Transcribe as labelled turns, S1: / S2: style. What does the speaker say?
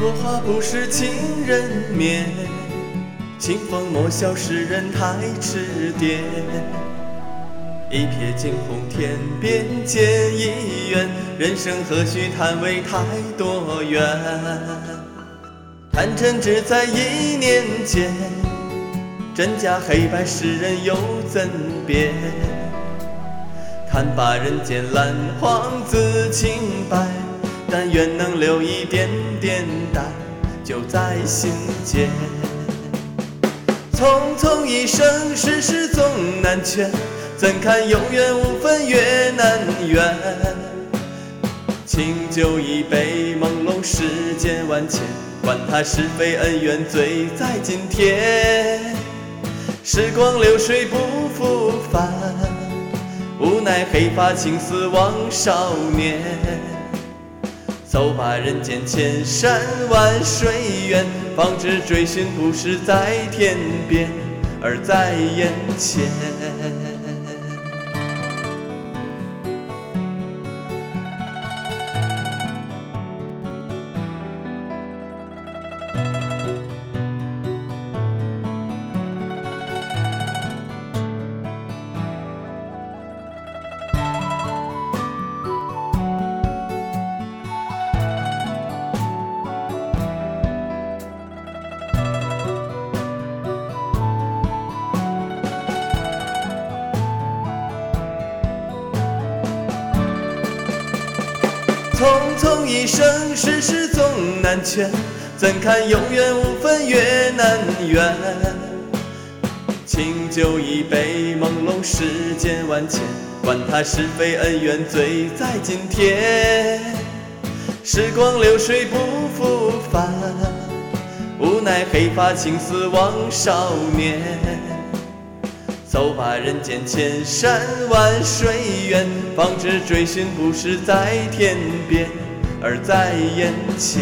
S1: 落花不是情人眠，清风莫笑世人太痴癫。一瞥惊鸿天边见一缘，人生何须叹为太多缘？贪嗔只在一念间，真假黑白世人又怎辨？看罢人间蓝黄自清白，但愿能留一点点淡，就在心间。匆匆一生，世事总难全。怎堪有缘无分，越难圆。清酒一杯，朦胧世间万千。管他是非恩怨，醉在今天。时光流水不复返，无奈黑发青丝枉少年。走吧，人间千山万水远，方知追寻不是在天边，而在眼前。匆匆一生，世事总难全，怎堪有缘无分，越难圆。清酒一杯，朦胧世间万千，管他是非恩怨，醉在今天。时光流水不复返，无奈黑发青丝枉少年。走吧，人间千山万水远，方知追寻不是在天边，而在眼前。